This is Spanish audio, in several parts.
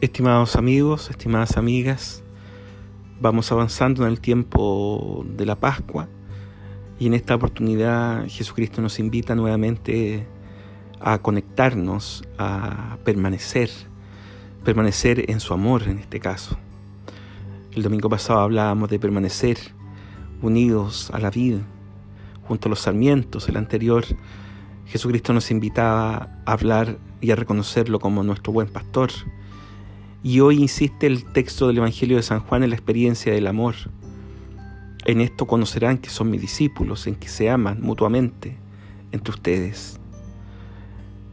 Estimados amigos, estimadas amigas, vamos avanzando en el tiempo de la Pascua y en esta oportunidad Jesucristo nos invita nuevamente a conectarnos, a permanecer, permanecer en su amor en este caso. El domingo pasado hablábamos de permanecer unidos a la vida, junto a los sarmientos. El anterior, Jesucristo nos invitaba a hablar y a reconocerlo como nuestro buen pastor y hoy insiste el texto del Evangelio de San Juan en la experiencia del amor. En esto conocerán que son mis discípulos, en que se aman mutuamente entre ustedes.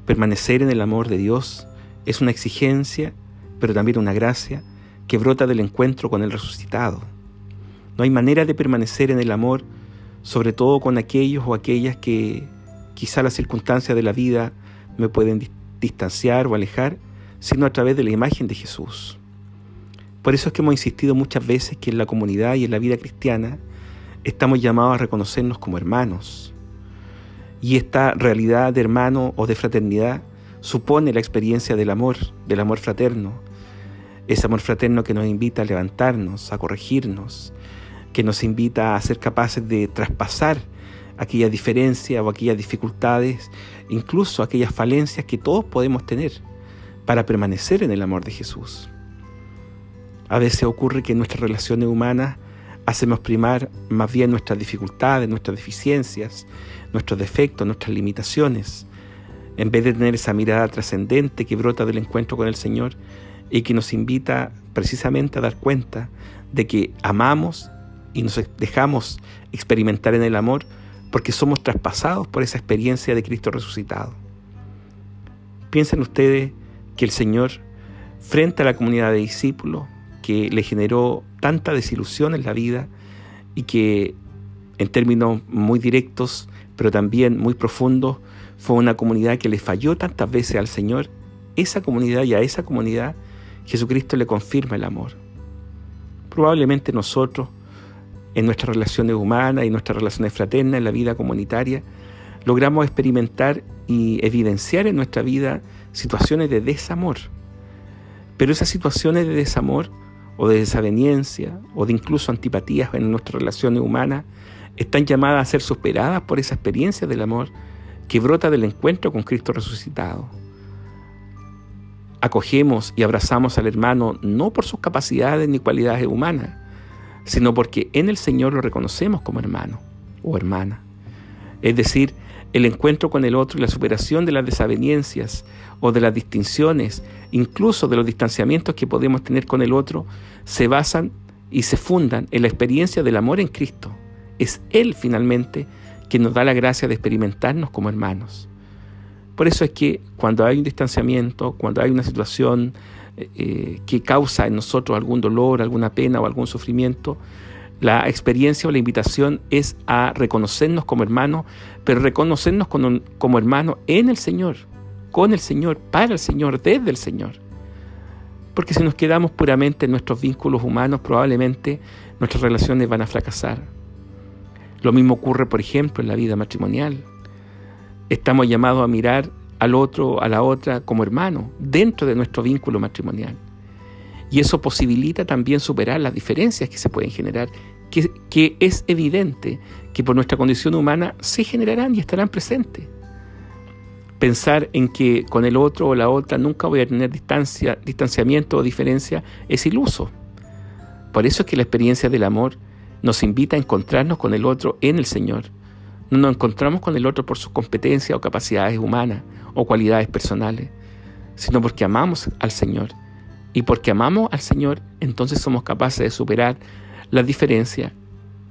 Permanecer en el amor de Dios es una exigencia, pero también una gracia que brota del encuentro con el resucitado. No hay manera de permanecer en el amor, sobre todo con aquellos o aquellas que quizá las circunstancias de la vida me pueden distanciar o alejar, sino a través de la imagen de Jesús. Por eso es que hemos insistido muchas veces que en la comunidad y en la vida cristiana estamos llamados a reconocernos como hermanos. Y esta realidad de hermano o de fraternidad supone la experiencia del amor, del amor fraterno. Ese amor fraterno que nos invita a levantarnos, a corregirnos, que nos invita a ser capaces de traspasar aquella diferencia o aquellas dificultades, incluso aquellas falencias que todos podemos tener para permanecer en el amor de Jesús. A veces ocurre que en nuestras relaciones humanas hacemos primar más bien nuestras dificultades, nuestras deficiencias, nuestros defectos, nuestras limitaciones, en vez de tener esa mirada trascendente que brota del encuentro con el Señor y que nos invita precisamente a dar cuenta de que amamos y nos dejamos experimentar en el amor porque somos traspasados por esa experiencia de Cristo resucitado. Piensen ustedes que el Señor, frente a la comunidad de discípulos, que le generó tanta desilusión en la vida y que en términos muy directos, pero también muy profundos, fue una comunidad que le falló tantas veces al Señor, esa comunidad y a esa comunidad Jesucristo le confirma el amor. Probablemente nosotros, en nuestras relaciones humanas y nuestras relaciones fraternas, en la vida comunitaria, logramos experimentar y evidenciar en nuestra vida situaciones de desamor. Pero esas situaciones de desamor o de desaveniencia o de incluso antipatías en nuestras relaciones humanas están llamadas a ser superadas por esa experiencia del amor que brota del encuentro con Cristo resucitado. Acogemos y abrazamos al hermano no por sus capacidades ni cualidades humanas, sino porque en el Señor lo reconocemos como hermano o hermana. Es decir, el encuentro con el otro y la superación de las desavenencias o de las distinciones, incluso de los distanciamientos que podemos tener con el otro, se basan y se fundan en la experiencia del amor en Cristo. Es Él finalmente quien nos da la gracia de experimentarnos como hermanos. Por eso es que cuando hay un distanciamiento, cuando hay una situación eh, que causa en nosotros algún dolor, alguna pena o algún sufrimiento, la experiencia o la invitación es a reconocernos como hermanos, pero reconocernos como, hermanos en el Señor, con el Señor, para el Señor, desde el Señor. Porque si nos quedamos puramente en nuestros vínculos humanos, probablemente nuestras relaciones van a fracasar. Lo mismo ocurre, por ejemplo, en la vida matrimonial. Estamos llamados a mirar al otro, a la otra, como hermano, dentro de nuestro vínculo matrimonial. Y eso posibilita también superar las diferencias que se pueden generar, que, es evidente que por nuestra condición humana se generarán y estarán presentes. Pensar en que con el otro o la otra nunca voy a tener distancia, distanciamiento o diferencia es iluso. Por eso es que la experiencia del amor nos invita a encontrarnos con el otro en el Señor. No nos encontramos con el otro por sus competencias o capacidades humanas o cualidades personales, sino porque amamos al Señor y porque amamos al Señor, entonces somos capaces de superar las diferencias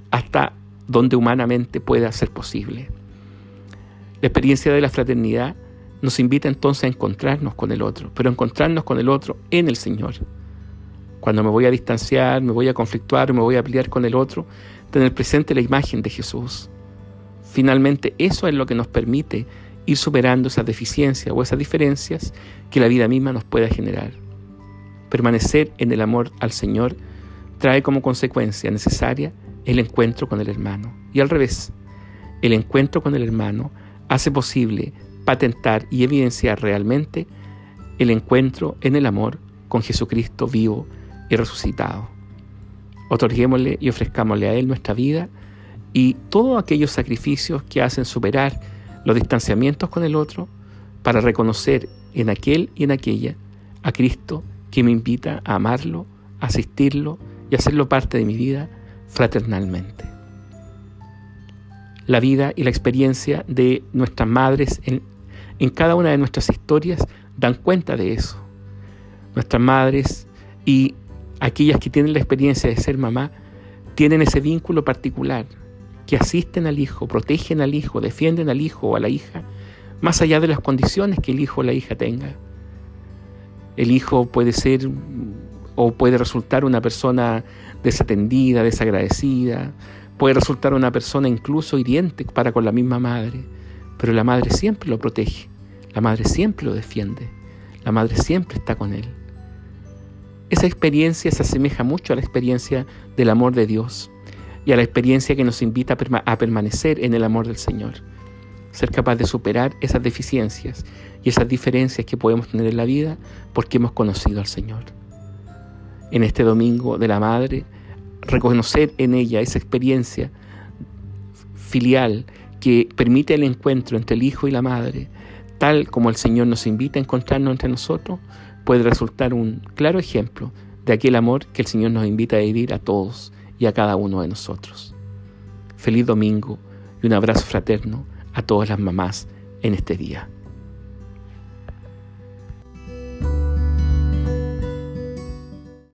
hasta donde humanamente pueda ser posible. La experiencia de la fraternidad nos invita entonces a encontrarnos con el otro, pero encontrarnos con el otro en el Señor. Cuando me voy a distanciar, me voy a conflictuar, me voy a pelear con el otro, tener presente la imagen de Jesús. Finalmente, eso es lo que nos permite ir superando esas deficiencias o esas diferencias que la vida misma nos pueda generar. Permanecer en el amor al Señor trae como consecuencia necesaria el encuentro con el hermano. Y al revés, el encuentro con el hermano hace posible patentar y evidenciar realmente el encuentro en el amor con Jesucristo vivo y resucitado. Otorguémosle y ofrezcámosle a Él nuestra vida y todos aquellos sacrificios que hacen superar los distanciamientos con el otro para reconocer en aquel y en aquella a Cristo que me invita a amarlo, a asistirlo y hacerlo parte de mi vida fraternalmente. La vida y la experiencia de nuestras madres en cada una de nuestras historias dan cuenta de eso. Nuestras madres y aquellas que tienen la experiencia de ser mamá tienen ese vínculo particular, que asisten al hijo, protegen al hijo, defienden al hijo o a la hija, más allá de las condiciones que el hijo o la hija tenga. El hijo puede ser o puede resultar una persona desatendida, desagradecida, puede resultar una persona incluso hiriente para con la misma madre, pero la madre siempre lo protege, la madre siempre lo defiende, la madre siempre está con él. Esa experiencia se asemeja mucho a la experiencia del amor de Dios y a la experiencia que nos invita a, permanecer en el amor del Señor. Ser capaz de superar esas deficiencias y esas diferencias que podemos tener en la vida porque hemos conocido al Señor. En este domingo de la Madre, reconocer en ella esa experiencia filial que permite el encuentro entre el Hijo y la Madre, tal como el Señor nos invita a encontrarnos entre nosotros, puede resultar un claro ejemplo de aquel amor que el Señor nos invita a vivir a todos y a cada uno de nosotros. Feliz domingo y un abrazo fraterno a todas las mamás en este día.